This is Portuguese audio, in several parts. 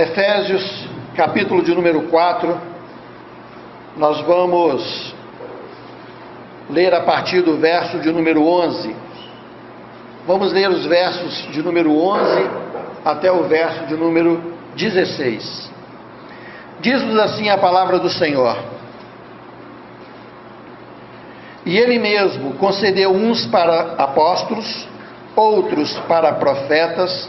Efésios, capítulo de número 4, nós vamos ler a partir do verso de número 11. Vamos ler os versos de número 11 até o verso de número 16. Diz-nos assim a palavra do Senhor. E ele mesmo concedeu uns para apóstolos, outros para profetas,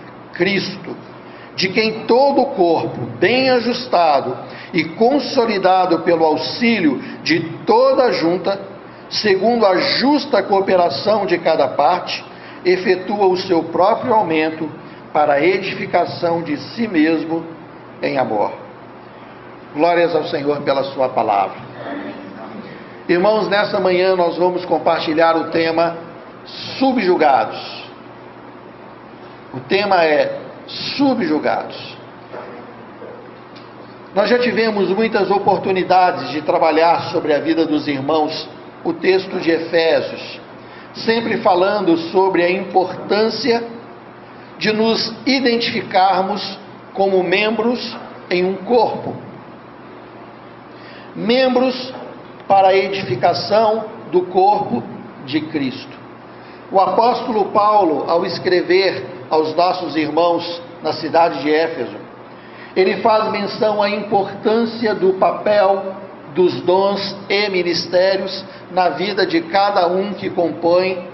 Cristo, de quem todo o corpo, bem ajustado e consolidado pelo auxílio de toda a junta, segundo a justa cooperação de cada parte, efetua o seu próprio aumento para a edificação de si mesmo em amor. Glórias ao Senhor pela Sua palavra. Irmãos, nessa manhã nós vamos compartilhar o tema subjugados. O tema é subjugados. Nós já tivemos muitas oportunidades de trabalhar sobre a vida dos irmãos o texto de Efésios, sempre falando sobre a importância de nos identificarmos como membros em um corpo. Membros para a edificação do corpo de Cristo. O apóstolo Paulo, ao escrever aos nossos irmãos na cidade de Éfeso, ele faz menção à importância do papel dos dons e ministérios na vida de cada um que compõe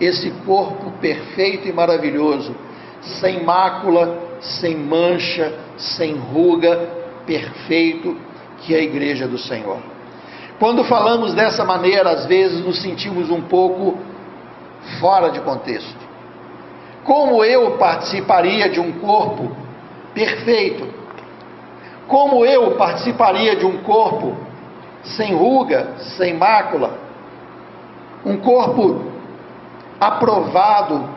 esse corpo perfeito e maravilhoso, sem mácula, sem mancha, sem ruga, perfeito, que é a igreja do Senhor. Quando falamos dessa maneira, às vezes nos sentimos um pouco fora de contexto. Como eu participaria de um corpo perfeito? Como eu participaria de um corpo sem ruga, sem mácula? Um corpo aprovado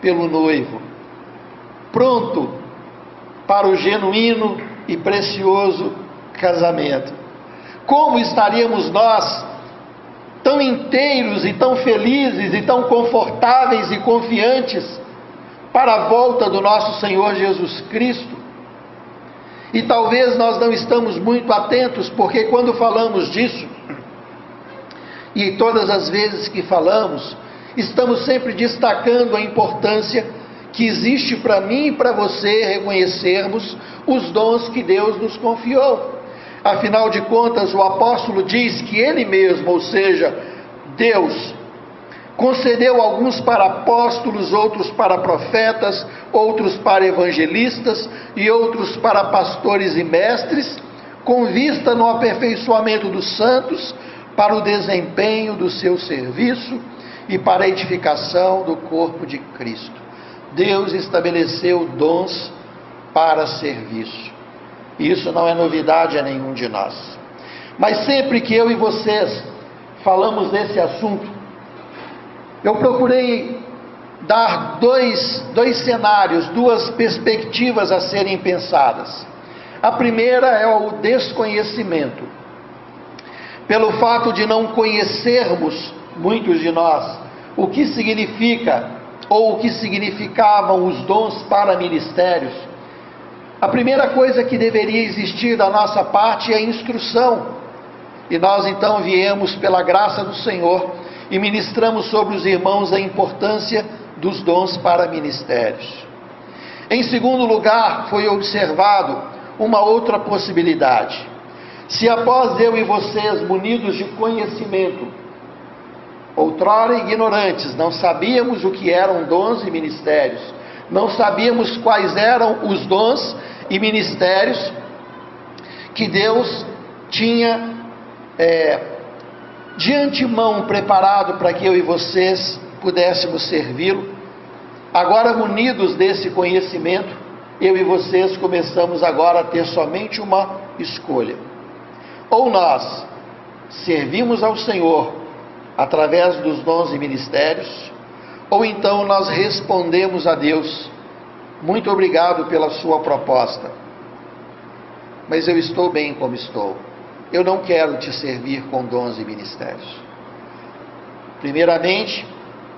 pelo noivo, pronto para o genuíno e precioso casamento. Como estaríamos nós tão inteiros e tão felizes e tão confortáveis e confiantes para a volta do nosso Senhor Jesus Cristo. E talvez nós não estamos muito atentos, porque quando falamos disso, e todas as vezes que falamos, estamos sempre destacando a importância que existe para mim e para você reconhecermos os dons que Deus nos confiou. Afinal de contas, o apóstolo diz que ele mesmo, ou seja, Deus, concedeu alguns para apóstolos, outros para profetas, outros para evangelistas e outros para pastores e mestres, com vista no aperfeiçoamento dos santos, para o desempenho do seu serviço e para a edificação do corpo de Cristo. Deus estabeleceu dons para serviço. Isso não é novidade a nenhum de nós. Mas sempre que eu e vocês falamos desse assunto, eu procurei dar dois, dois cenários, duas perspectivas a serem pensadas. A primeira é o desconhecimento. Pelo fato de não conhecermos, muitos de nós, o que significa ou o que significavam os dons para ministérios, a primeira coisa que deveria existir da nossa parte é a instrução. E nós então viemos pela graça do Senhor e ministramos sobre os irmãos a importância dos dons para ministérios. Em segundo lugar, foi observado uma outra possibilidade. Se após eu e vocês, munidos de conhecimento, outrora ignorantes, não sabíamos o que eram dons e ministérios, não sabíamos quais eram os dons e ministérios que Deus tinha é, de antemão preparado para que eu e vocês pudéssemos servi-lo. Agora, munidos desse conhecimento, eu e vocês começamos agora a ter somente uma escolha. Ou nós servimos ao Senhor através dos dons e ministérios, ou então nós respondemos a Deus: muito obrigado pela sua proposta, mas eu estou bem como estou. Eu não quero te servir com dons e ministérios. Primeiramente,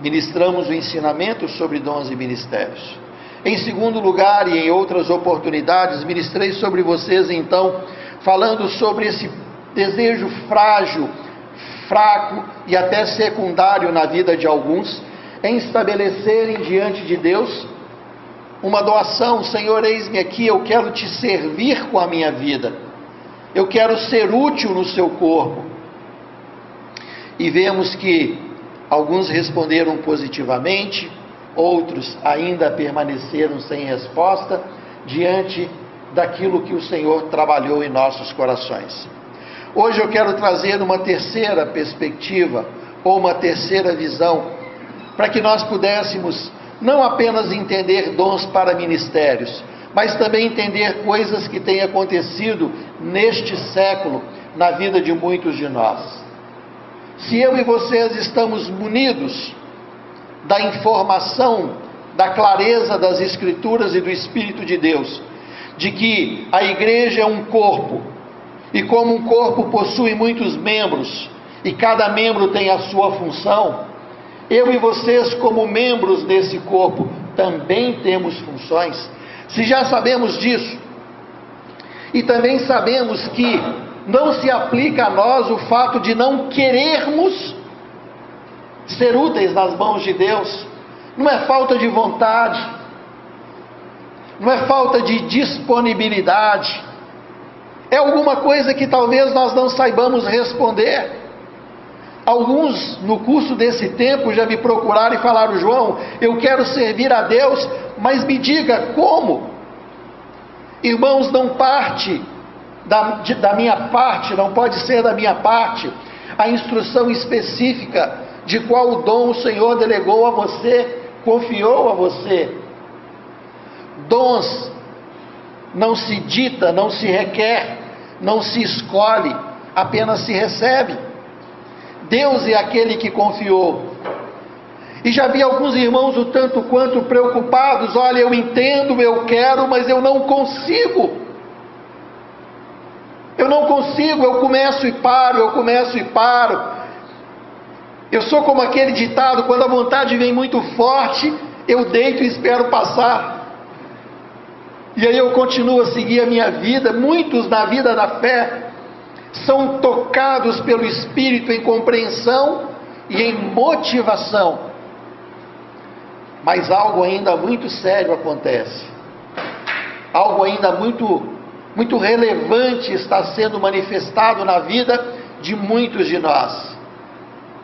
ministramos o ensinamento sobre dons e ministérios. Em segundo lugar, e em outras oportunidades, ministrei sobre vocês então, falando sobre esse desejo frágil, fraco e até secundário na vida de alguns, em estabelecerem diante de Deus uma doação: Senhor, eis-me aqui, eu quero te servir com a minha vida, eu quero ser útil no seu corpo. E vemos que alguns responderam positivamente, outros ainda permaneceram sem resposta diante daquilo que o Senhor trabalhou em nossos corações. Hoje eu quero trazer uma terceira perspectiva ou uma terceira visão para que nós pudéssemos não apenas entender dons para ministérios, mas também entender coisas que têm acontecido neste século na vida de muitos de nós. Se eu e vocês estamos munidos da informação, da clareza das Escrituras e do Espírito de Deus, de que a igreja é um corpo e como um corpo possui muitos membros, e cada membro tem a sua função, eu e vocês, como membros desse corpo, também temos funções. Se já sabemos disso, e também sabemos que não se aplica a nós o fato de não querermos ser úteis nas mãos de Deus, não é falta de vontade, não é falta de disponibilidade, é alguma coisa que talvez nós não saibamos responder. Alguns no curso desse tempo já me procuraram e falaram: João, eu quero servir a Deus, mas me diga como. Irmãos, não parte da, de, da minha parte, não pode ser da minha parte, a instrução específica de qual dom o Senhor delegou a você, confiou a você. Dons não se dita, não se requer, não se escolhe, apenas se recebe. Deus é aquele que confiou. E já vi alguns irmãos o tanto quanto preocupados: olha, eu entendo, eu quero, mas eu não consigo. Eu não consigo, eu começo e paro, eu começo e paro. Eu sou como aquele ditado: quando a vontade vem muito forte, eu deito e espero passar. E aí eu continuo a seguir a minha vida. Muitos na vida da fé são tocados pelo Espírito em compreensão e em motivação. Mas algo ainda muito sério acontece. Algo ainda muito muito relevante está sendo manifestado na vida de muitos de nós.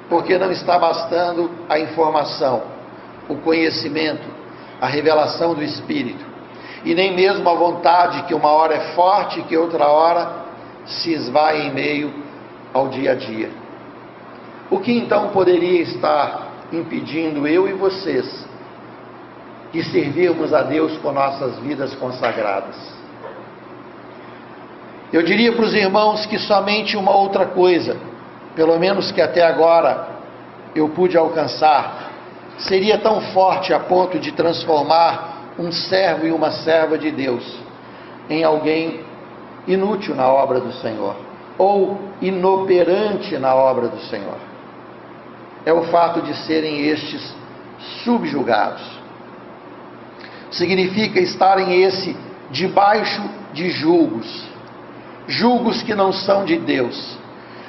Porque não está bastando a informação, o conhecimento, a revelação do Espírito e nem mesmo a vontade que uma hora é forte e que outra hora se esvai em meio ao dia a dia. O que então poderia estar impedindo eu e vocês de servirmos a Deus com nossas vidas consagradas? Eu diria para os irmãos que somente uma outra coisa, pelo menos que até agora eu pude alcançar, seria tão forte a ponto de transformar um servo e uma serva de Deus em alguém inútil na obra do Senhor ou inoperante na obra do Senhor. É o fato de serem estes subjugados. Significa estarem esse debaixo de julgos, julgos que não são de Deus.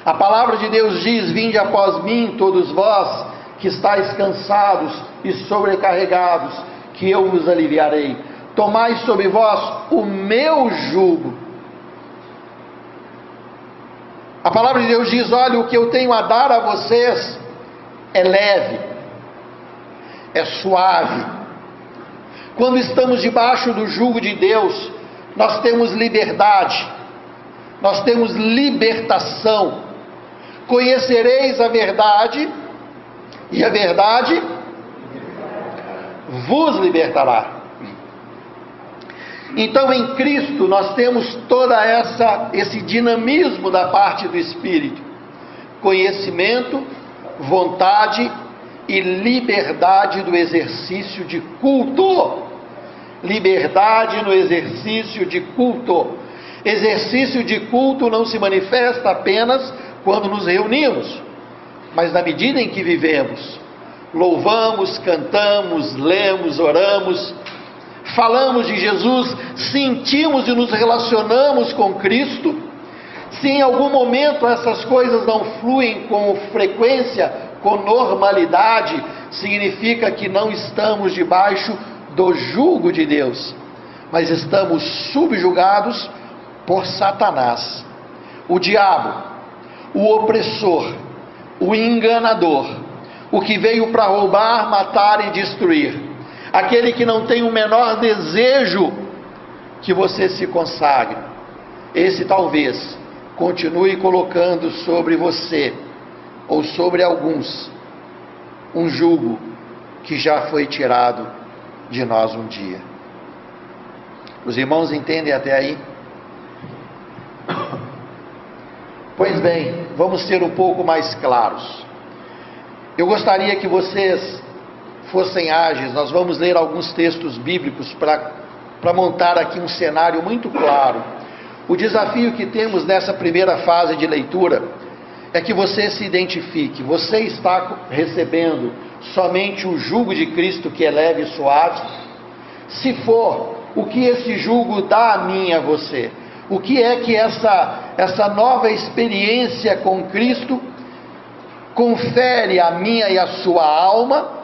A palavra de Deus diz: Vinde após mim, todos vós que estáis cansados e sobrecarregados, que eu vos aliviarei. Tomai sobre vós o meu jugo. A palavra de Deus diz: Olha, o que eu tenho a dar a vocês é leve, é suave. Quando estamos debaixo do jugo de Deus, nós temos liberdade, nós temos libertação. Conhecereis a verdade, e a verdade vos libertará. Então, em Cristo, nós temos toda essa esse dinamismo da parte do espírito, conhecimento, vontade e liberdade do exercício de culto. Liberdade no exercício de culto. Exercício de culto não se manifesta apenas quando nos reunimos, mas na medida em que vivemos. Louvamos, cantamos, lemos, oramos, falamos de Jesus, sentimos e nos relacionamos com Cristo, se em algum momento essas coisas não fluem com frequência, com normalidade, significa que não estamos debaixo do jugo de Deus, mas estamos subjugados por Satanás, o diabo, o opressor, o enganador, o que veio para roubar, matar e destruir aquele que não tem o menor desejo que você se consagre. Esse talvez continue colocando sobre você ou sobre alguns um jugo que já foi tirado de nós um dia. Os irmãos entendem até aí? Pois bem, vamos ser um pouco mais claros. Eu gostaria que vocês fossem ágeis, nós vamos ler alguns textos bíblicos para montar aqui um cenário muito claro. O desafio que temos nessa primeira fase de leitura é que você se identifique. Você está recebendo somente o jugo de Cristo que é leve e suave? Se for, o que esse jugo dá a mim e a você? O que é que essa, essa nova experiência com Cristo confere a minha e a sua alma?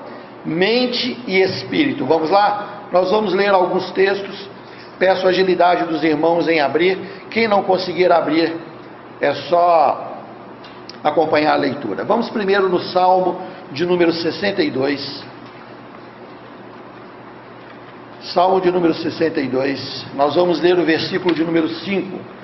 Mente e espírito. Vamos lá? Nós vamos ler alguns textos. Peço agilidade dos irmãos em abrir. Quem não conseguir abrir, é só acompanhar a leitura. Vamos primeiro no Salmo de número 62. Salmo de número 62. Nós vamos ler o versículo de número 5.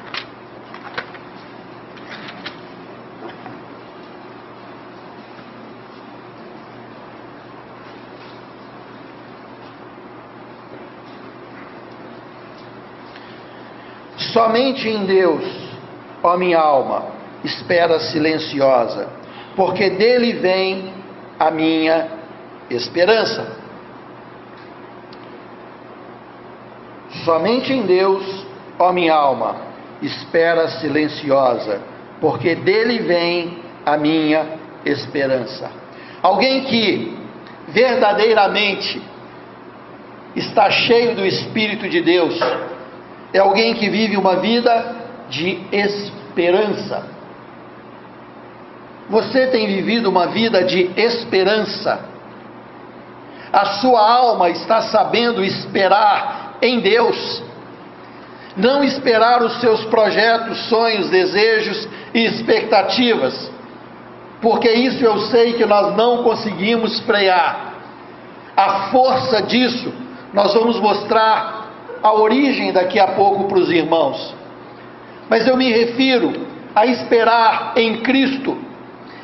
Somente em Deus, ó minha alma, espera silenciosa, porque dele vem a minha esperança. Somente em Deus, ó minha alma, espera silenciosa, porque dele vem a minha esperança. Alguém que verdadeiramente está cheio do Espírito de Deus, é alguém que vive uma vida de esperança. Você tem vivido uma vida de esperança. A sua alma está sabendo esperar em Deus. Não esperar os seus projetos, sonhos, desejos e expectativas, porque isso eu sei que nós não conseguimos frear. A força disso nós vamos mostrar a origem daqui a pouco para os irmãos. Mas eu me refiro a esperar em Cristo,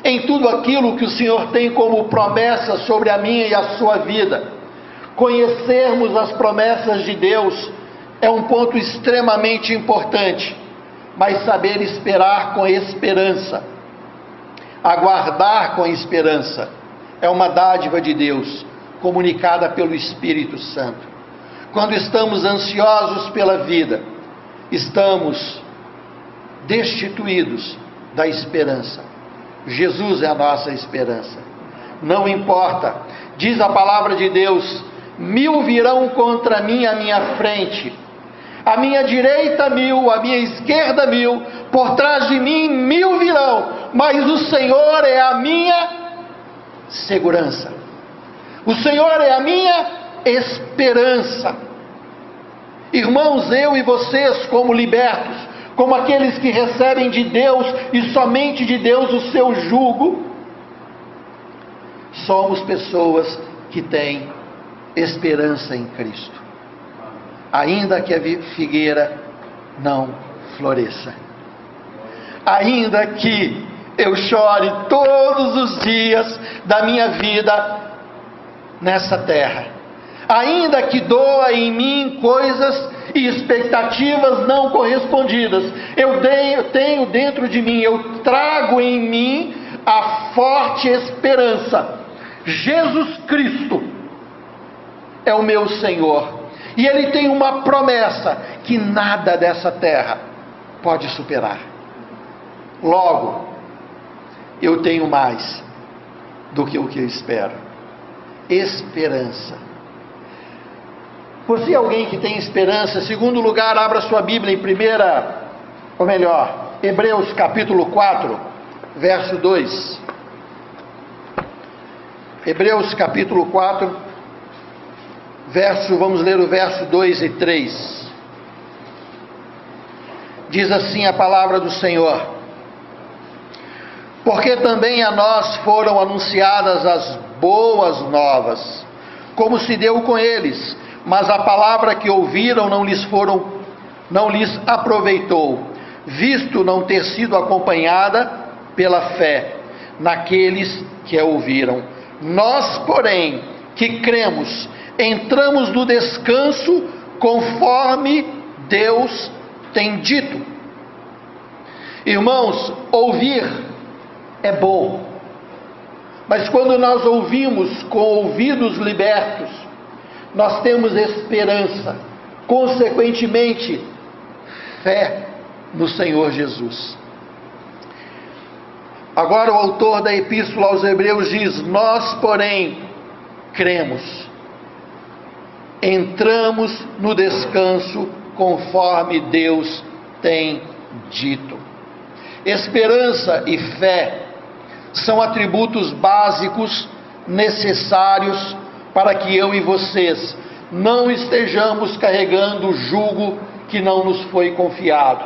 em tudo aquilo que o Senhor tem como promessa sobre a minha e a sua vida. Conhecermos as promessas de Deus é um ponto extremamente importante, mas saber esperar com esperança, aguardar com esperança, é uma dádiva de Deus, comunicada pelo Espírito Santo. Quando estamos ansiosos pela vida, estamos destituídos da esperança. Jesus é a nossa esperança. Não importa, diz a palavra de Deus: mil virão contra mim à minha frente, à minha direita mil, à minha esquerda mil, por trás de mim mil virão, mas o Senhor é a minha segurança. O Senhor é a minha esperança. Irmãos, eu e vocês, como libertos, como aqueles que recebem de Deus e somente de Deus o seu jugo, somos pessoas que têm esperança em Cristo, ainda que a figueira não floresça, ainda que eu chore todos os dias da minha vida nessa terra, ainda que doa em mim coisas e expectativas não correspondidas, eu tenho dentro de mim, eu trago em mim a forte esperança. Jesus Cristo é o meu Senhor. E Ele tem uma promessa que nada dessa terra pode superar. Logo, eu tenho mais do que o que eu espero. Esperança. Você é alguém que tem esperança? Segundo lugar, abra sua Bíblia em primeira, ou melhor, Hebreus capítulo 4, verso 2. Hebreus capítulo 4, verso, vamos ler o verso 2 e 3. Diz assim a palavra do Senhor: Porque também a nós foram anunciadas as boas novas, como se deu com eles, mas a palavra que ouviram não lhes foram não lhes aproveitou, visto não ter sido acompanhada pela fé naqueles que a ouviram. Nós, porém, que cremos, entramos no descanso conforme Deus tem dito. Irmãos, ouvir é bom, mas quando nós ouvimos com ouvidos libertos, nós temos esperança, consequentemente, fé no Senhor Jesus. Agora, o autor da Epístola aos Hebreus diz: Nós, porém, cremos, entramos no descanso conforme Deus tem dito. Esperança e fé são atributos básicos necessários para que eu e vocês não estejamos carregando o jugo que não nos foi confiado.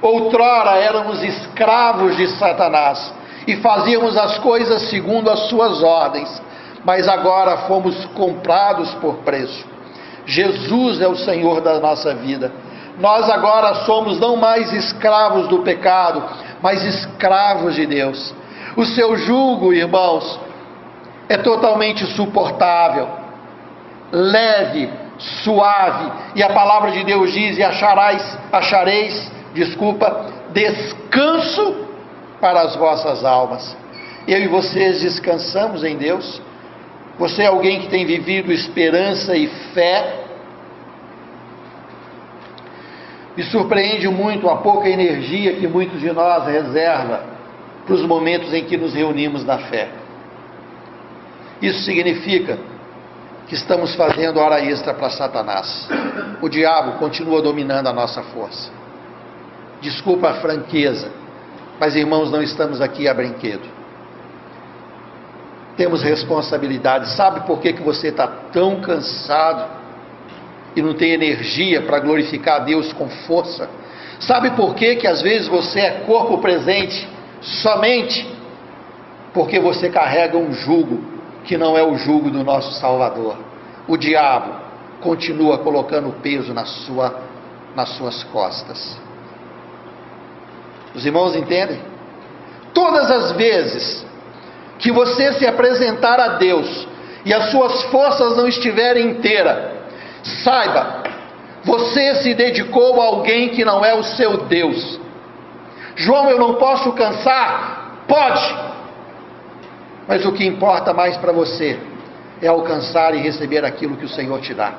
Outrora éramos escravos de Satanás e fazíamos as coisas segundo as suas ordens, mas agora fomos comprados por preço. Jesus é o Senhor da nossa vida. Nós agora somos não mais escravos do pecado, mas escravos de Deus. O seu jugo, irmãos, é totalmente suportável, leve, suave, e a palavra de Deus diz: e acharás, achareis, desculpa, descanso para as vossas almas. Eu e vocês descansamos em Deus. Você é alguém que tem vivido esperança e fé. Me surpreende muito a pouca energia que muitos de nós reserva para os momentos em que nos reunimos na fé. Isso significa que estamos fazendo hora extra para Satanás. O diabo continua dominando a nossa força. Desculpa a franqueza, mas irmãos, não estamos aqui a brinquedo. Temos responsabilidade. Sabe por que, que você está tão cansado e não tem energia para glorificar a Deus com força? Sabe por que, que às vezes você é corpo presente somente porque você carrega um jugo que não é o jugo do nosso Salvador. O diabo continua colocando peso na sua, nas suas costas. Os irmãos entendem? Todas as vezes que você se apresentar a Deus e as suas forças não estiverem inteiras, saiba, você se dedicou a alguém que não é o seu Deus. João, eu não posso cansar? Pode, mas o que importa mais para você é alcançar e receber aquilo que o Senhor te dá.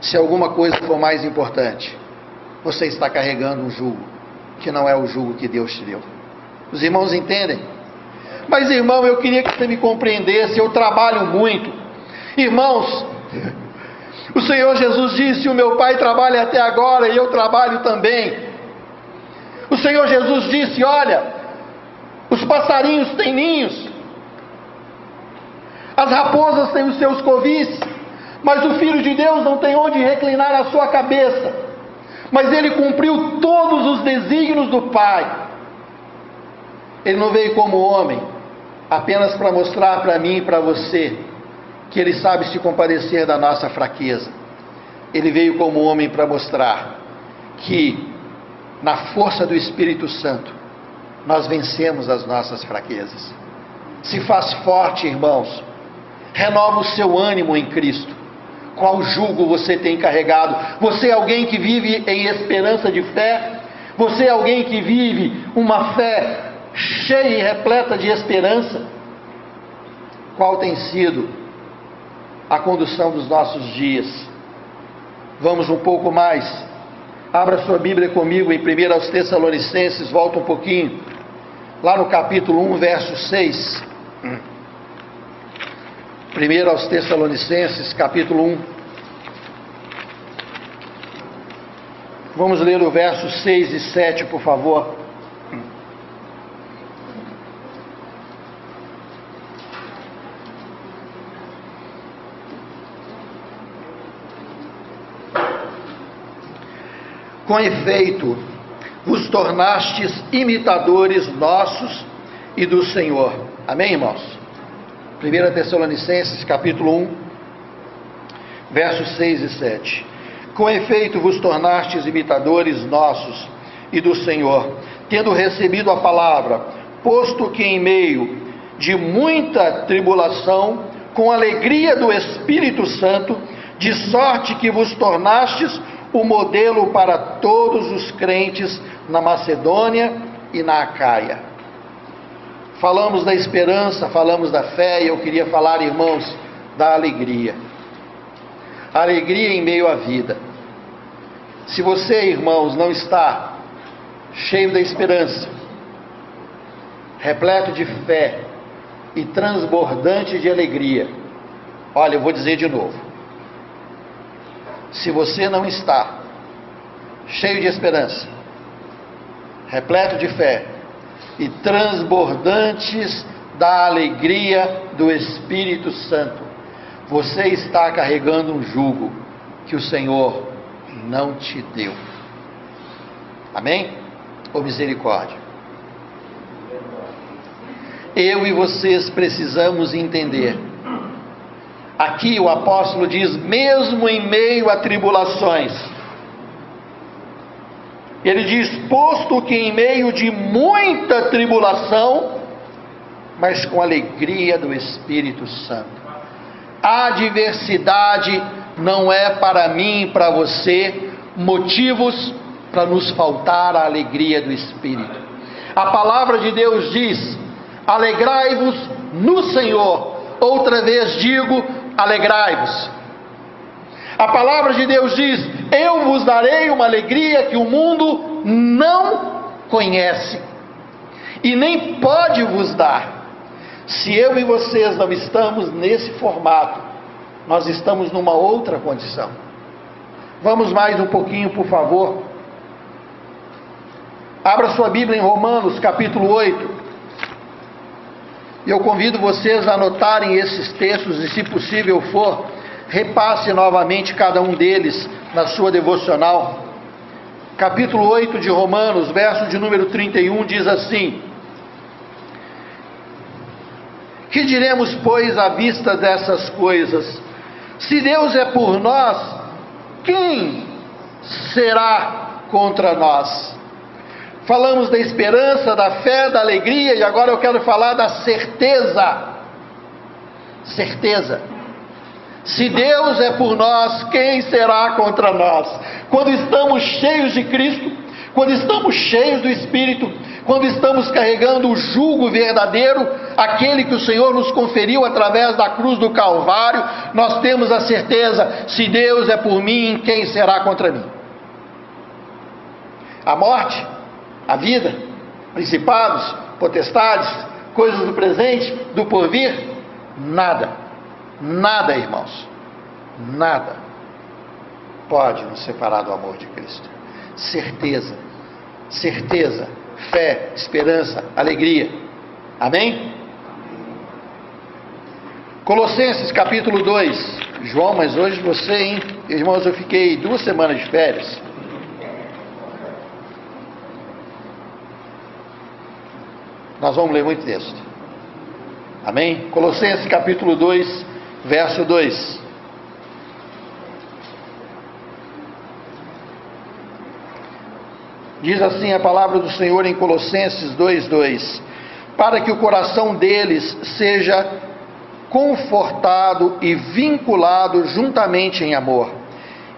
Se alguma coisa for mais importante, você está carregando um jugo que não é o jugo que Deus te deu. Os irmãos entendem? Mas irmão, eu queria que você me compreendesse, eu trabalho muito. Irmãos, o Senhor Jesus disse: O meu Pai trabalha até agora e eu trabalho também. O Senhor Jesus disse: Olha, os passarinhos têm ninhos, as raposas têm os seus covis, mas o Filho de Deus não tem onde reclinar a sua cabeça. mas ele cumpriu todos os desígnios do Pai. Ele não veio como homem, apenas para mostrar para mim e para você que ele sabe se compadecer da nossa fraqueza. Ele veio como homem para mostrar que, na força do Espírito Santo, nós vencemos as nossas fraquezas. Se faz forte, irmãos. Renova o seu ânimo em Cristo. Qual jugo você tem carregado? Você é alguém que vive em esperança de fé? Você é alguém que vive uma fé cheia e repleta de esperança? Qual tem sido a condução dos nossos dias? Vamos um pouco mais. Abra sua Bíblia comigo em 1 aos Tessalonicenses, volta um pouquinho. Lá no capítulo 1, verso 6. 1 aos Tessalonicenses, capítulo 1. Vamos ler o verso 6 e 7, por favor. Com efeito, vos tornastes imitadores nossos e do Senhor. Amém, irmãos? 1 Tessalonicenses, capítulo 1, versos 6 e 7. Com efeito vos tornastes imitadores nossos e do Senhor, tendo recebido a palavra, posto que em meio de muita tribulação, com alegria do Espírito Santo, de sorte que vos tornastes o modelo para todos os crentes na Macedônia e na Acaia. Falamos da esperança, falamos da fé, e eu queria falar, irmãos, da alegria. Alegria em meio à vida. Se você, irmãos, não está cheio da esperança, repleto de fé e transbordante de alegria, olha, eu vou dizer de novo. Se você não está cheio de esperança, repleto de fé e transbordantes da alegria do Espírito Santo. Você está carregando um jugo que o Senhor não te deu. Amém? Ou misericórdia. Eu e vocês precisamos entender. Aqui o apóstolo diz: mesmo em meio a tribulações, ele diz: posto que em meio de muita tribulação, mas com alegria do Espírito Santo. A adversidade não é para mim e para você motivos para nos faltar a alegria do Espírito. A palavra de Deus diz: alegrai-vos no Senhor. Outra vez digo: alegrai-vos. A palavra de Deus diz: Eu vos darei uma alegria que o mundo não conhece e nem pode vos dar. Se eu e vocês não estamos nesse formato, nós estamos numa outra condição. Vamos mais um pouquinho, por favor. Abra sua Bíblia em Romanos, capítulo 8. Eu convido vocês a anotarem esses textos e, se possível for, repasse novamente cada um deles na sua devocional. Capítulo 8 de Romanos, verso de número 31, diz assim: Que diremos, pois, à vista dessas coisas? Se Deus é por nós, quem será contra nós? Falamos da esperança, da fé, da alegria, e agora eu quero falar da certeza. Certeza. Se Deus é por nós, quem será contra nós? Quando estamos cheios de Cristo, quando estamos cheios do Espírito, quando estamos carregando o jugo verdadeiro, aquele que o Senhor nos conferiu através da cruz do Calvário, nós temos a certeza: se Deus é por mim, quem será contra mim? A morte, a vida, principados, potestades, coisas do presente, do porvir, nada Nada, irmãos, nada pode nos separar do amor de Cristo. Certeza, certeza, fé, esperança, alegria. Amém? Colossenses capítulo 2. João, mas hoje você, hein? Irmãos, eu fiquei duas semanas de férias. Nós vamos ler muito texto. Amém? Colossenses capítulo 2, verso 2. Diz assim a palavra do Senhor em Colossenses 2:2: Para que o coração deles seja confortado e vinculado juntamente em amor,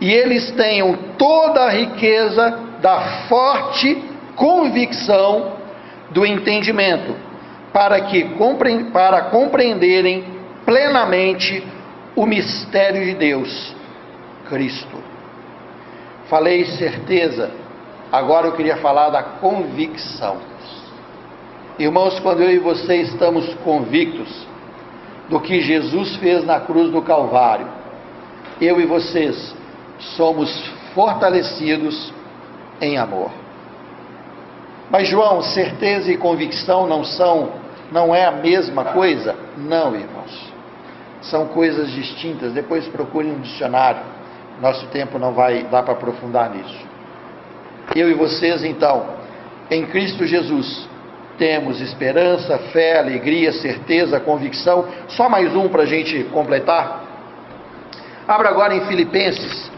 e eles tenham toda a riqueza da forte convicção do entendimento, para que para compreenderem plenamente o mistério de Deus, Cristo. Falei certeza, agora eu queria falar da convicção. Irmãos, quando eu e você estamos convictos do que Jesus fez na cruz do Calvário, eu e vocês somos fortalecidos em amor. Mas João, certeza e convicção não são, não é a mesma coisa? Não, irmãos. São coisas distintas. Depois procure um dicionário. Nosso tempo não vai dar para aprofundar nisso. Eu e vocês, então, em Cristo Jesus, temos esperança, fé, alegria, certeza, convicção. Só mais um para a gente completar. Abra agora em Filipenses,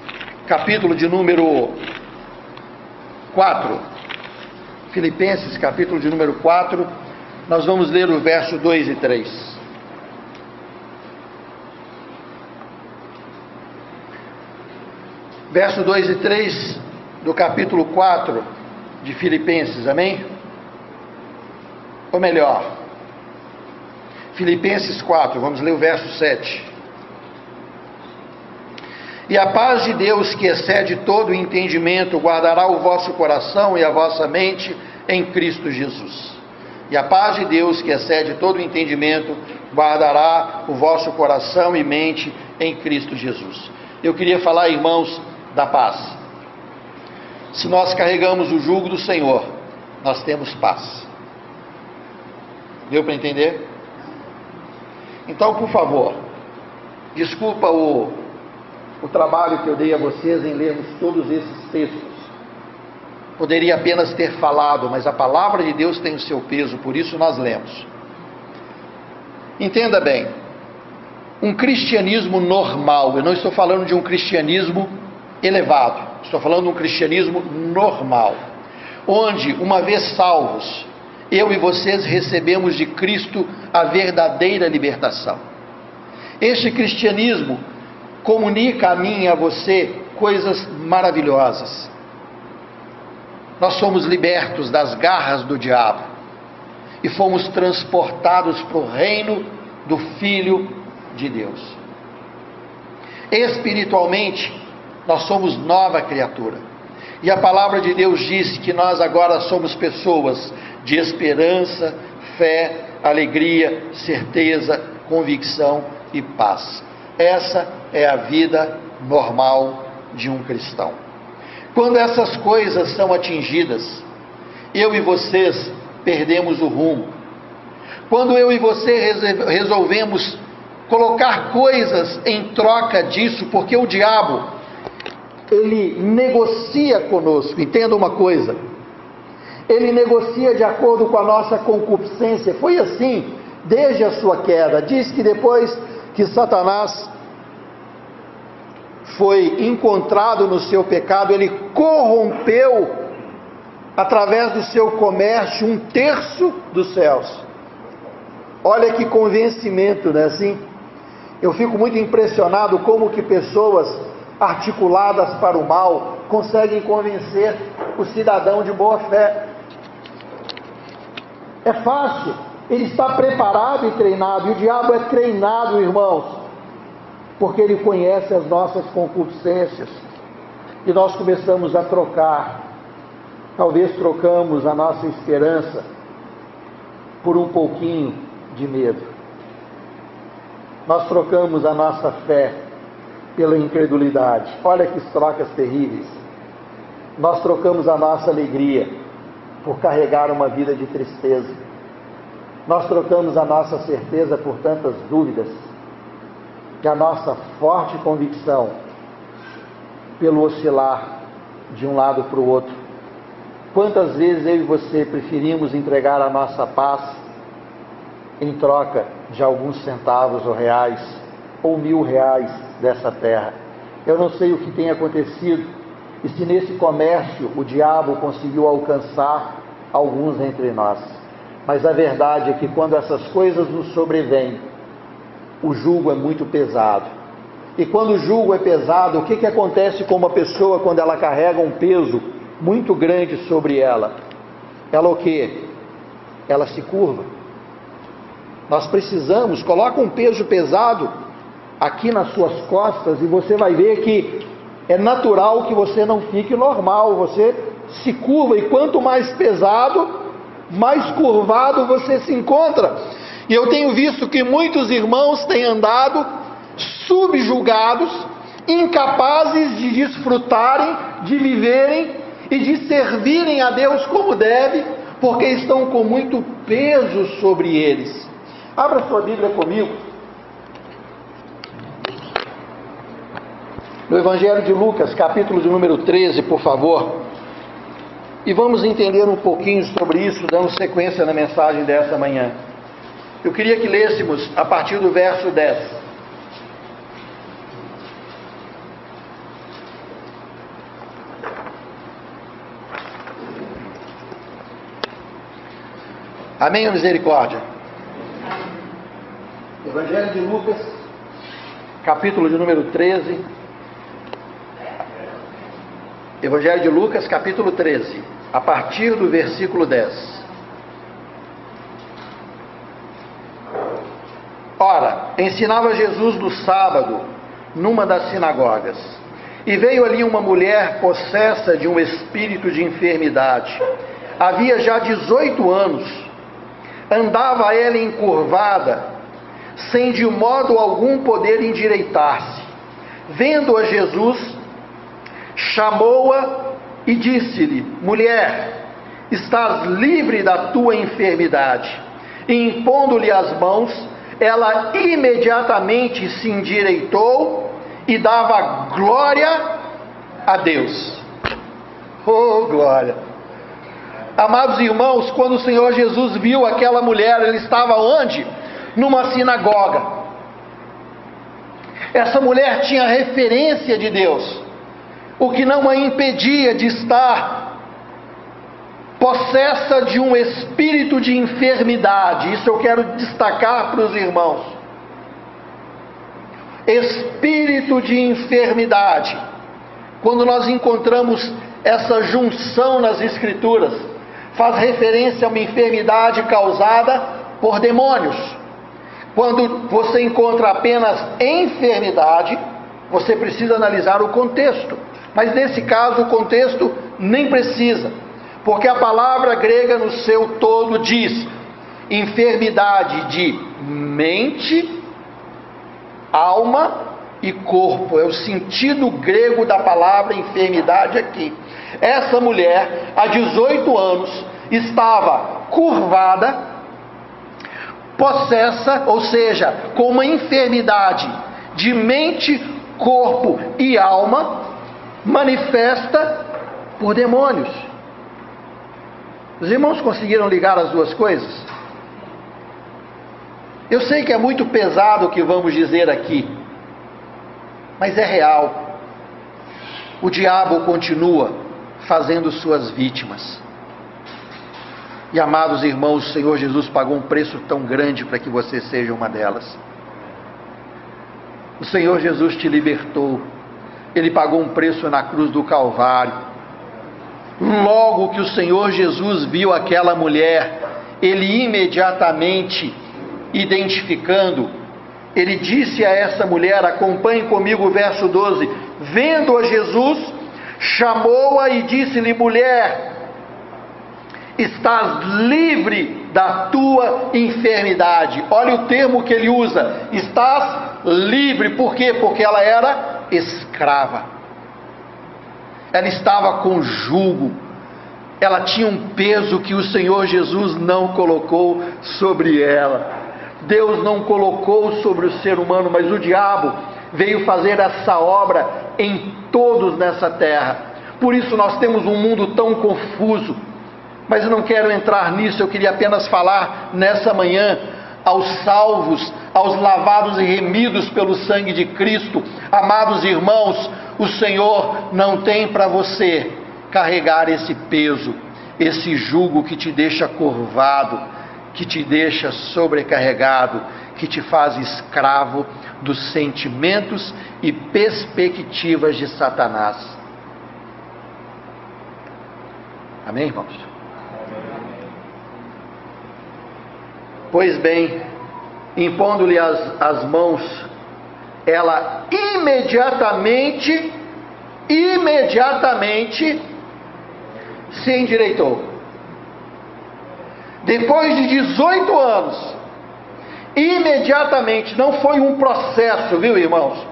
capítulo de número 4. Filipenses, capítulo de número 4, nós vamos ler o verso 2 e 3. Verso 2 e 3 do capítulo 4 de Filipenses, amém? Ou melhor, Filipenses 4, vamos ler o verso 7. E a paz de Deus, que excede todo o entendimento, guardará o vosso coração e a vossa mente em Cristo Jesus. E a paz de Deus, que excede todo o entendimento, guardará o vosso coração e mente em Cristo Jesus. Eu queria falar, irmãos, da paz. Se nós carregamos o jugo do Senhor, nós temos paz. Deu para entender? Então, por favor, desculpa o o trabalho que eu dei a vocês em lermos todos esses textos. Poderia apenas ter falado, mas a palavra de Deus tem o seu peso, por isso nós lemos. Entenda bem, um cristianismo normal, eu não estou falando de um cristianismo elevado, estou falando de um cristianismo normal, onde, uma vez salvos, eu e vocês recebemos de Cristo a verdadeira libertação. Este cristianismo comunica a mim e a você coisas maravilhosas. Nós somos libertos das garras do diabo e fomos transportados para o reino do Filho de Deus. Espiritualmente, nós somos nova criatura. E a palavra de Deus diz que nós agora somos pessoas de esperança, fé, alegria, certeza, convicção e paz. Essa é a vida normal de um cristão. Quando essas coisas são atingidas, eu e vocês perdemos o rumo. Quando eu e você resolvemos colocar coisas em troca disso, porque o diabo ele negocia conosco. Entenda uma coisa. Ele negocia de acordo com a nossa concupiscência. Foi assim desde a sua queda. Diz que depois que Satanás foi encontrado no seu pecado, ele corrompeu, através do seu comércio, um terço dos céus. Olha que convencimento, não é assim? Eu fico muito impressionado como que pessoas articuladas para o mal conseguem convencer o cidadão de boa fé. É fácil, ele está preparado e treinado, e o diabo é treinado, irmãos, porque ele conhece as nossas concupiscências. E nós começamos a trocar, talvez trocamos a nossa esperança por um pouquinho de medo. Nós trocamos a nossa fé pela incredulidade. Olha que trocas terríveis. Nós trocamos a nossa alegria por carregar uma vida de tristeza. Nós trocamos a nossa certeza por tantas dúvidas que a nossa forte convicção, pelo oscilar de um lado para o outro, Quantas vezes eu e você preferimos entregar a nossa paz em troca de alguns centavos ou reais ou mil reais dessa terra? Eu não sei o que tem acontecido e se nesse comércio o diabo conseguiu alcançar alguns entre nós. Mas a verdade é que quando essas coisas nos sobrevêm, o jugo é muito pesado. E quando o jugo é pesado, o que, que acontece com uma pessoa quando ela carrega um peso muito grande sobre ela. Ela o que? Ela se curva. Nós precisamos, coloca um peso pesado aqui nas suas costas e você vai ver que é natural que você não fique normal, você se curva e quanto mais pesado, mais curvado você se encontra. E eu tenho visto que muitos irmãos têm andado subjugados, incapazes de desfrutarem, de viverem e de servirem a Deus como deve, porque estão com muito peso sobre eles. Abra sua Bíblia comigo. No Evangelho de Lucas, capítulo de número 13, por favor. E vamos entender um pouquinho sobre isso, dando sequência na mensagem dessa manhã. Eu queria que lêssemos a partir do verso 10. Amém ou misericórdia? Evangelho de Lucas, capítulo de número 13. Evangelho de Lucas, capítulo 13, a partir do versículo 10. Ora, ensinava Jesus no sábado, numa das sinagogas, e veio ali uma mulher possessa de um espírito de enfermidade. Havia já 18 anos andava ela encurvada, sem de modo algum poder endireitar-se. Vendo-a Jesus, chamou-a e disse-lhe: Mulher, estás livre da tua enfermidade. E impondo-lhe as mãos, ela imediatamente se endireitou e dava glória a Deus. Oh, glória! Amados irmãos, quando o Senhor Jesus viu aquela mulher, ele estava onde? Numa sinagoga. Essa mulher tinha referência de Deus, o que não a impedia de estar possessa de um espírito de enfermidade. Isso eu quero destacar para os irmãos. Espírito de enfermidade. Quando nós encontramos essa junção nas Escrituras, faz referência a uma enfermidade causada por demônios. Quando você encontra apenas enfermidade, você precisa analisar o contexto. Mas nesse caso, o contexto nem precisa, porque a palavra grega no seu todo diz enfermidade de mente, alma e corpo. É o sentido grego da palavra enfermidade aqui. Essa mulher, há 18 anos, estava curvada, possessa, ou seja, com uma enfermidade de mente, corpo e alma, manifesta por demônios. Os irmãos conseguiram ligar as duas coisas? Eu sei que é muito pesado o que vamos dizer aqui, mas é real. O diabo continua fazendo suas vítimas. E amados irmãos, o Senhor Jesus pagou um preço tão grande para que você seja uma delas. O Senhor Jesus te libertou. Ele pagou um preço na cruz do Calvário. Logo que o Senhor Jesus viu aquela mulher, ele imediatamente identificando, ele disse a essa mulher: acompanhe comigo o verso 12: vendo a Jesus, chamou-a e disse-lhe: mulher, estás livre da tua enfermidade. Olha o termo que ele usa: estás livre, por quê? Porque ela era escrava, ela estava com jugo, ela tinha um peso que o Senhor Jesus não colocou sobre ela. Deus não colocou sobre o ser humano, mas o diabo veio fazer essa obra em todos nessa terra. Por isso nós temos um mundo tão confuso. Mas eu não quero entrar nisso, eu queria apenas falar nessa manhã aos salvos, aos lavados e remidos pelo sangue de Cristo. Amados irmãos, o Senhor não tem para você carregar esse peso, esse jugo que te deixa curvado, que te deixa sobrecarregado, que te faz escravo dos sentimentos e perspectivas de Satanás. Amém, irmãos? Pois bem, impondo-lhe as, as mãos, ela imediatamente, imediatamente se endireitou. Depois de 18 anos, imediatamente, não foi um processo, viu irmãos?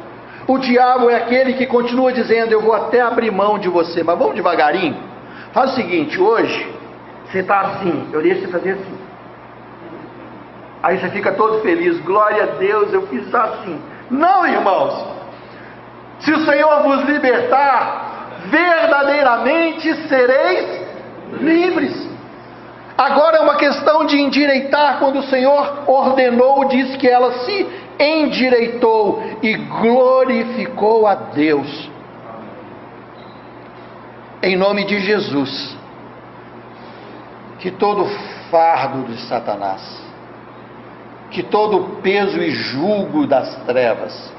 O diabo é aquele que continua dizendo: Eu vou até abrir mão de você, mas vamos devagarinho. Faz o seguinte: hoje você está assim, eu deixo você fazer assim. Aí você fica todo feliz, glória a Deus, eu fiz assim. Não, irmãos, se o Senhor vos libertar, verdadeiramente sereis livres. Agora é uma questão de endireitar, quando o Senhor ordenou, diz que ela se endireitou e glorificou a Deus. Em nome de Jesus, que todo fardo de Satanás, que todo peso e julgo das trevas,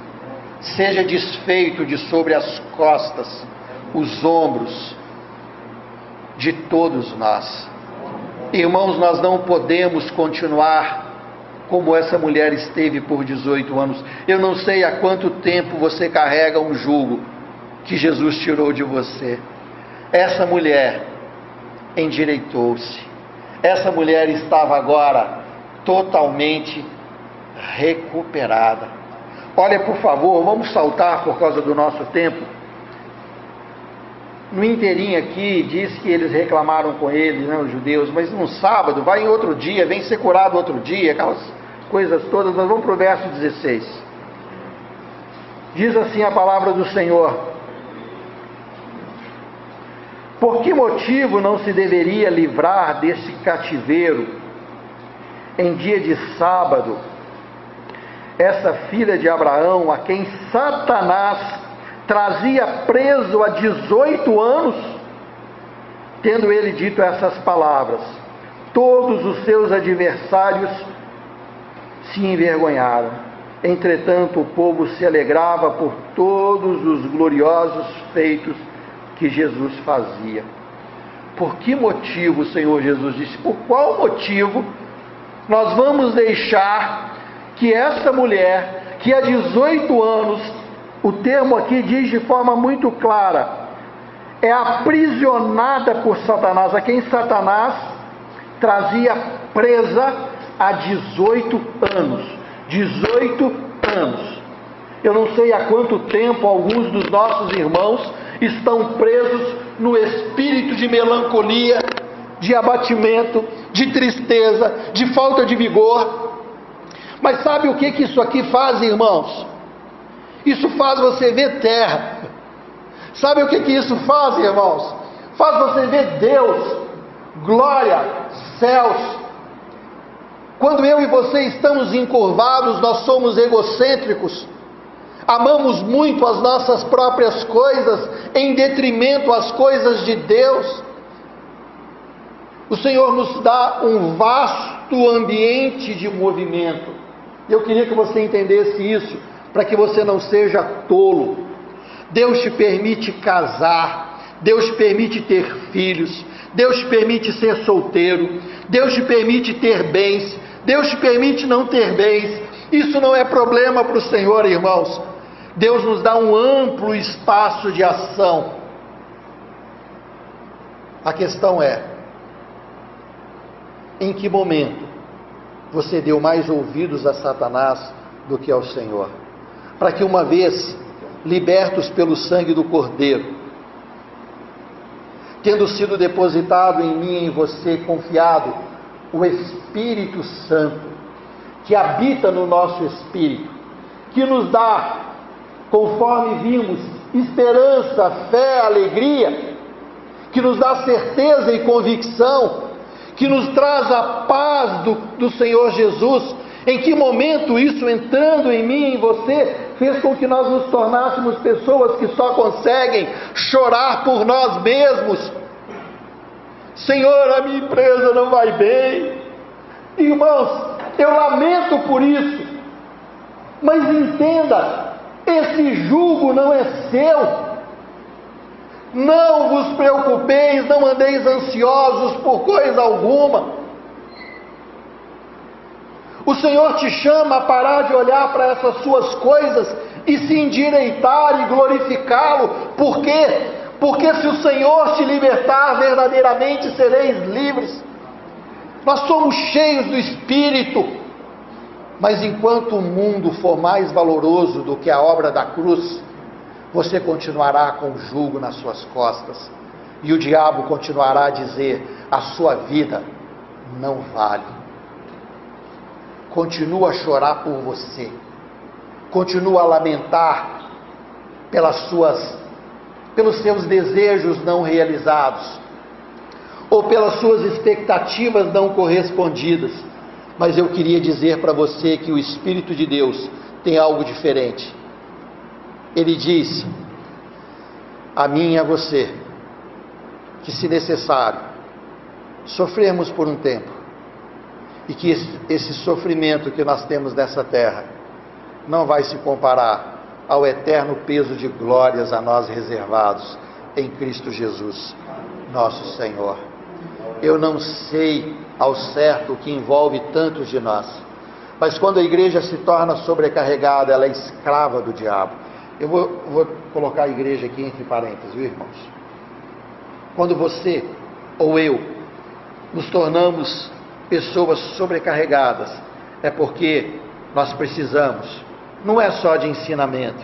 seja desfeito de sobre as costas, os ombros de todos nós Irmãos, nós não podemos continuar como essa mulher esteve por 18 anos. Eu não sei há quanto tempo você carrega um jugo que Jesus tirou de você. Essa mulher endireitou-se. Essa mulher estava agora totalmente recuperada. Olha, por favor, vamos saltar por causa do nosso tempo no inteirinho aqui diz que eles reclamaram com ele, né, os judeus, mas no sábado, vai em outro dia, vem ser curado outro dia, aquelas coisas todas. Nós vamos para o verso 16. Diz assim a palavra do Senhor: Por que motivo não se deveria livrar desse cativeiro em dia de sábado essa filha de Abraão, a quem Satanás trazia preso há 18 anos, tendo ele dito essas palavras. Todos os seus adversários se envergonharam. Entretanto, o povo se alegrava por todos os gloriosos feitos que Jesus fazia. Por que motivo Senhor Jesus disse? Por qual motivo nós vamos deixar que essa mulher, que há 18 anos o termo aqui diz de forma muito clara: é aprisionada por Satanás, a quem Satanás trazia presa há 18 anos. 18 anos. Eu não sei há quanto tempo alguns dos nossos irmãos estão presos no espírito de melancolia, de abatimento, de tristeza, de falta de vigor. Mas sabe o que, que isso aqui faz, irmãos? Isso faz você ver terra. Sabe o que, que isso faz, irmãos? Faz você ver Deus, glória, céus. Quando eu e você estamos encurvados, nós somos egocêntricos, amamos muito as nossas próprias coisas em detrimento às coisas de Deus. O Senhor nos dá um vasto ambiente de movimento. Eu queria que você entendesse isso para que você não seja tolo. Deus te permite casar, Deus te permite ter filhos, Deus te permite ser solteiro, Deus te permite ter bens, Deus te permite não ter bens. Isso não é problema para o Senhor, irmãos. Deus nos dá um amplo espaço de ação. A questão é: em que momento você deu mais ouvidos a Satanás do que ao Senhor? para que uma vez libertos pelo sangue do Cordeiro, tendo sido depositado em mim e em você, confiado, o Espírito Santo, que habita no nosso espírito, que nos dá, conforme vimos, esperança, fé, alegria, que nos dá certeza e convicção, que nos traz a paz do, do Senhor Jesus. Em que momento isso entrando em mim e em você fez com que nós nos tornássemos pessoas que só conseguem chorar por nós mesmos? Senhor, a minha empresa não vai bem. Irmãos, eu lamento por isso. Mas entenda, esse jugo não é seu. Não vos preocupeis, não andeis ansiosos por coisa alguma. O Senhor te chama a parar de olhar para essas suas coisas e se endireitar e glorificá-lo. Por quê? Porque se o Senhor te libertar, verdadeiramente sereis livres. Nós somos cheios do Espírito, mas enquanto o mundo for mais valoroso do que a obra da cruz, você continuará com o jugo nas suas costas, e o diabo continuará a dizer: a sua vida não vale. Continua a chorar por você, continua a lamentar pelas suas, pelos seus desejos não realizados, ou pelas suas expectativas não correspondidas. Mas eu queria dizer para você que o Espírito de Deus tem algo diferente ele diz a mim e a você que, se necessário, sofremos por um tempo e que esse sofrimento que nós temos nessa terra não vai se comparar ao eterno peso de glórias a nós reservados em Cristo Jesus, nosso Senhor. Eu não sei ao certo o que envolve tantos de nós, mas quando a igreja se torna sobrecarregada, ela é escrava do diabo. Eu vou, vou colocar a igreja aqui entre parênteses, viu, irmãos? Quando você ou eu nos tornamos pessoas sobrecarregadas, é porque nós precisamos, não é só de ensinamento,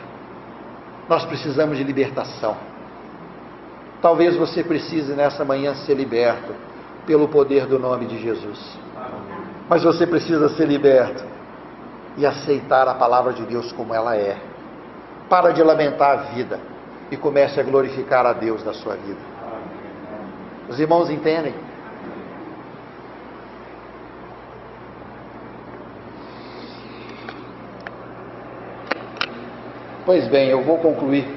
nós precisamos de libertação. Talvez você precise nessa manhã ser liberto pelo poder do nome de Jesus. Mas você precisa ser liberto e aceitar a palavra de Deus como ela é. Para de lamentar a vida e comece a glorificar a Deus da sua vida. Os irmãos entendem? Pois bem, eu vou concluir.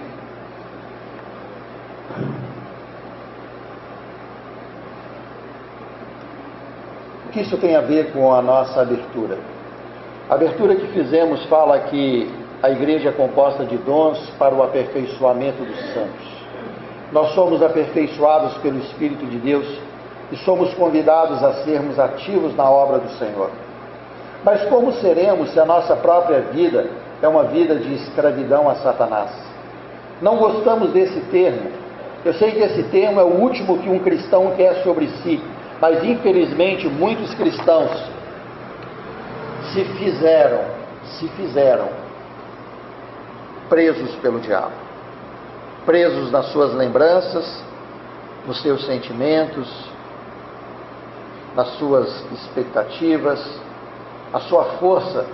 O que isso tem a ver com a nossa abertura? A abertura que fizemos fala que a igreja é composta de dons para o aperfeiçoamento dos santos. Nós somos aperfeiçoados pelo Espírito de Deus e somos convidados a sermos ativos na obra do Senhor. Mas como seremos se a nossa própria vida é uma vida de escravidão a Satanás? Não gostamos desse termo. Eu sei que esse termo é o último que um cristão quer sobre si, mas infelizmente muitos cristãos se fizeram, se fizeram presos pelo diabo, presos nas suas lembranças, nos seus sentimentos, nas suas expectativas, a sua força.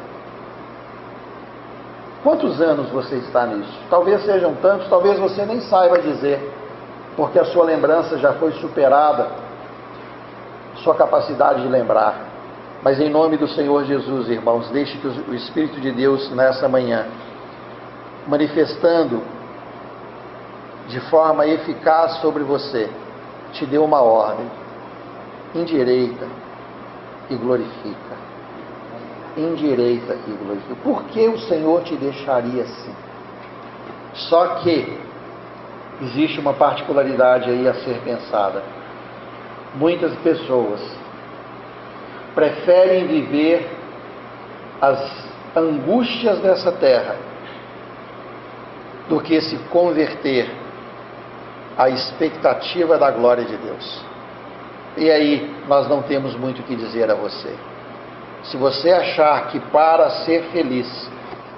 Quantos anos você está nisso? Talvez sejam tantos, talvez você nem saiba dizer, porque a sua lembrança já foi superada, sua capacidade de lembrar. Mas em nome do Senhor Jesus, irmãos, deixe que o Espírito de Deus nessa manhã manifestando de forma eficaz sobre você, te deu uma ordem: endireita e glorifica. Endireita e glorifica. Por que o Senhor te deixaria assim? Só que existe uma particularidade aí a ser pensada. Muitas pessoas preferem viver as angústias dessa terra do que se converter à expectativa da glória de Deus. E aí nós não temos muito o que dizer a você. Se você achar que para ser feliz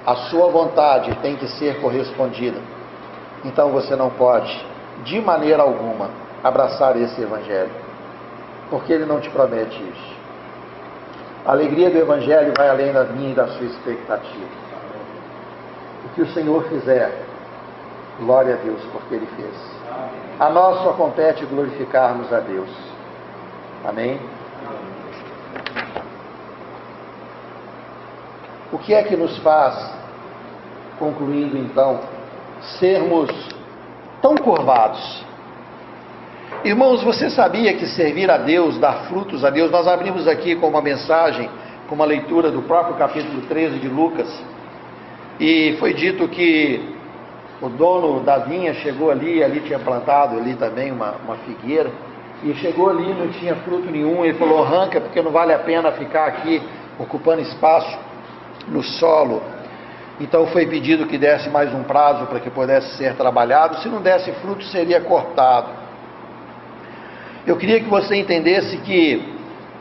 a sua vontade tem que ser correspondida, então você não pode, de maneira alguma, abraçar esse Evangelho, porque ele não te promete isso. A alegria do Evangelho vai além da minha e da sua expectativa. O que o Senhor fizer Glória a Deus porque Ele fez. A nós só compete glorificarmos a Deus. Amém? O que é que nos faz, concluindo então, sermos tão curvados? Irmãos, você sabia que servir a Deus, dar frutos a Deus, nós abrimos aqui com uma mensagem, com uma leitura do próprio capítulo 13 de Lucas, e foi dito que o dono da vinha chegou ali, ali tinha plantado ali também uma, uma figueira, e chegou ali, não tinha fruto nenhum, ele falou, arranca, porque não vale a pena ficar aqui ocupando espaço no solo. Então foi pedido que desse mais um prazo para que pudesse ser trabalhado, se não desse fruto seria cortado. Eu queria que você entendesse que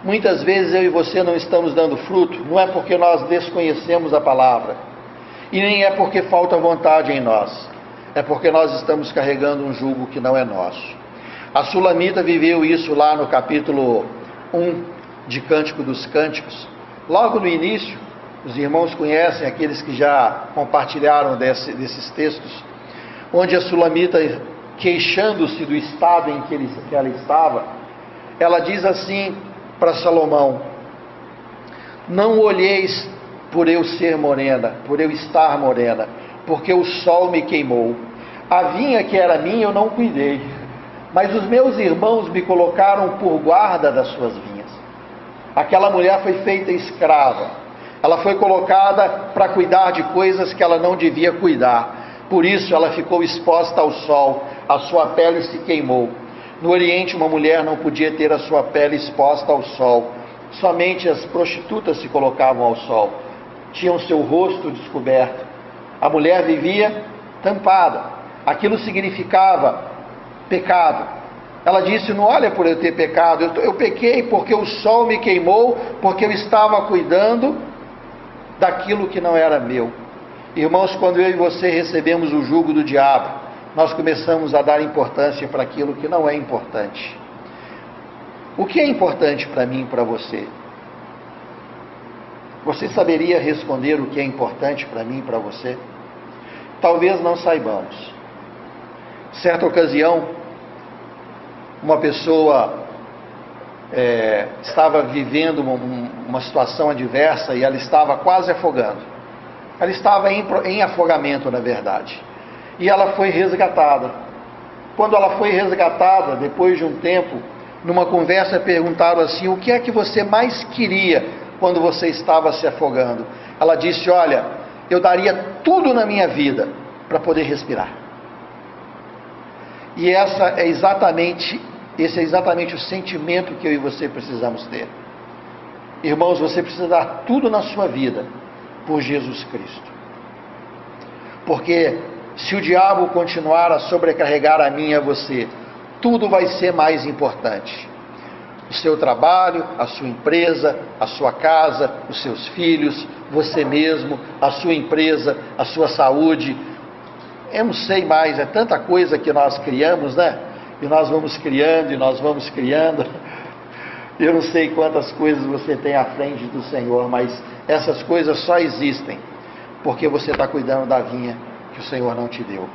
muitas vezes eu e você não estamos dando fruto, não é porque nós desconhecemos a palavra, e nem é porque falta vontade em nós, é porque nós estamos carregando um jugo que não é nosso. A Sulamita viveu isso lá no capítulo 1 de Cântico dos Cânticos. Logo no início, os irmãos conhecem aqueles que já compartilharam desse, desses textos, onde a Sulamita, queixando-se do estado em que, ele, que ela estava, ela diz assim para Salomão: Não olheis por eu ser morena, por eu estar morena, porque o sol me queimou. A vinha que era minha eu não cuidei, mas os meus irmãos me colocaram por guarda das suas vinhas. Aquela mulher foi feita escrava, ela foi colocada para cuidar de coisas que ela não devia cuidar. Por isso ela ficou exposta ao sol, a sua pele se queimou. No Oriente, uma mulher não podia ter a sua pele exposta ao sol. Somente as prostitutas se colocavam ao sol, tinham seu rosto descoberto. A mulher vivia tampada. Aquilo significava pecado. Ela disse: Não olha por eu ter pecado, eu, eu pequei porque o sol me queimou, porque eu estava cuidando daquilo que não era meu. Irmãos, quando eu e você recebemos o jugo do diabo, nós começamos a dar importância para aquilo que não é importante. O que é importante para mim e para você? Você saberia responder o que é importante para mim e para você? Talvez não saibamos. Certa ocasião, uma pessoa é, estava vivendo uma, uma, situação adversa e ela estava quase afogando. Ela estava em, em afogamento, na verdade. E ela foi resgatada. Quando ela foi resgatada, depois de um tempo, numa conversa perguntaram assim: O que é que você mais queria quando você estava se afogando? Ela disse: Olha, eu daria tudo na minha vida para poder respirar. E essa é exatamente, esse é exatamente o sentimento que eu e você precisamos ter. Irmãos, você precisa dar tudo na sua vida por Jesus Cristo. Porque se o diabo continuar a sobrecarregar a mim e a você, tudo vai ser mais importante. O seu trabalho, a sua empresa, a sua casa, os seus filhos, você mesmo, a sua empresa, a sua saúde, eu não sei mais, é tanta coisa que nós criamos, né? E nós vamos criando, e nós vamos criando. Eu não sei quantas coisas você tem à frente do Senhor, mas essas coisas só existem porque você está cuidando da vinha que o Senhor não te deu.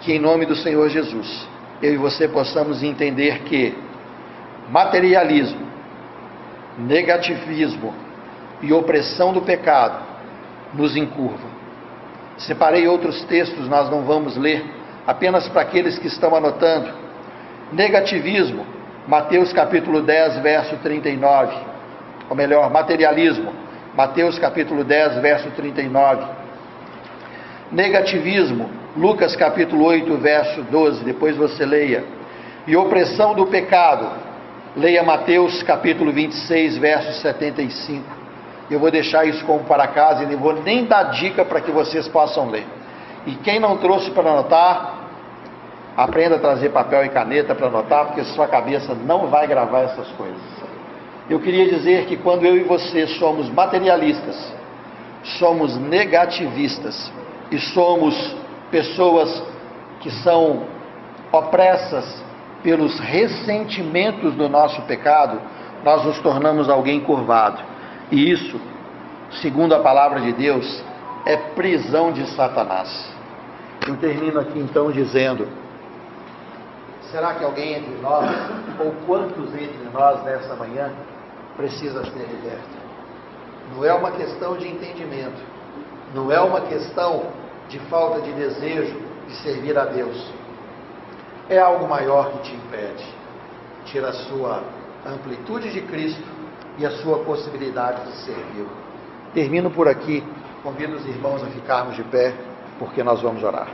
Que em nome do Senhor Jesus, eu e você possamos entender que materialismo, negativismo e opressão do pecado nos encurvam Separei outros textos, nós não vamos ler, apenas para aqueles que estão anotando. Negativismo, Mateus capítulo 10, verso 39. Ou melhor, materialismo, Mateus capítulo 10, verso 39. Negativismo, Lucas capítulo 8, verso 12, depois você leia. E opressão do pecado, leia Mateus capítulo 26, verso 75. Eu vou deixar isso como para casa e não vou nem dar dica para que vocês possam ler. E quem não trouxe para anotar, aprenda a trazer papel e caneta para anotar, porque sua cabeça não vai gravar essas coisas. Eu queria dizer que quando eu e você somos materialistas, somos negativistas e somos pessoas que são opressas pelos ressentimentos do nosso pecado, nós nos tornamos alguém curvado. E isso, segundo a palavra de Deus, é prisão de Satanás. Eu termino aqui então dizendo Será que alguém entre nós, ou quantos entre nós nessa manhã, precisa ser liberto? Não é uma questão de entendimento, não é uma questão de falta de desejo de servir a Deus. É algo maior que te impede. Tira a sua amplitude de Cristo e a sua possibilidade de servir. Termino por aqui. Convido os irmãos a ficarmos de pé, porque nós vamos orar.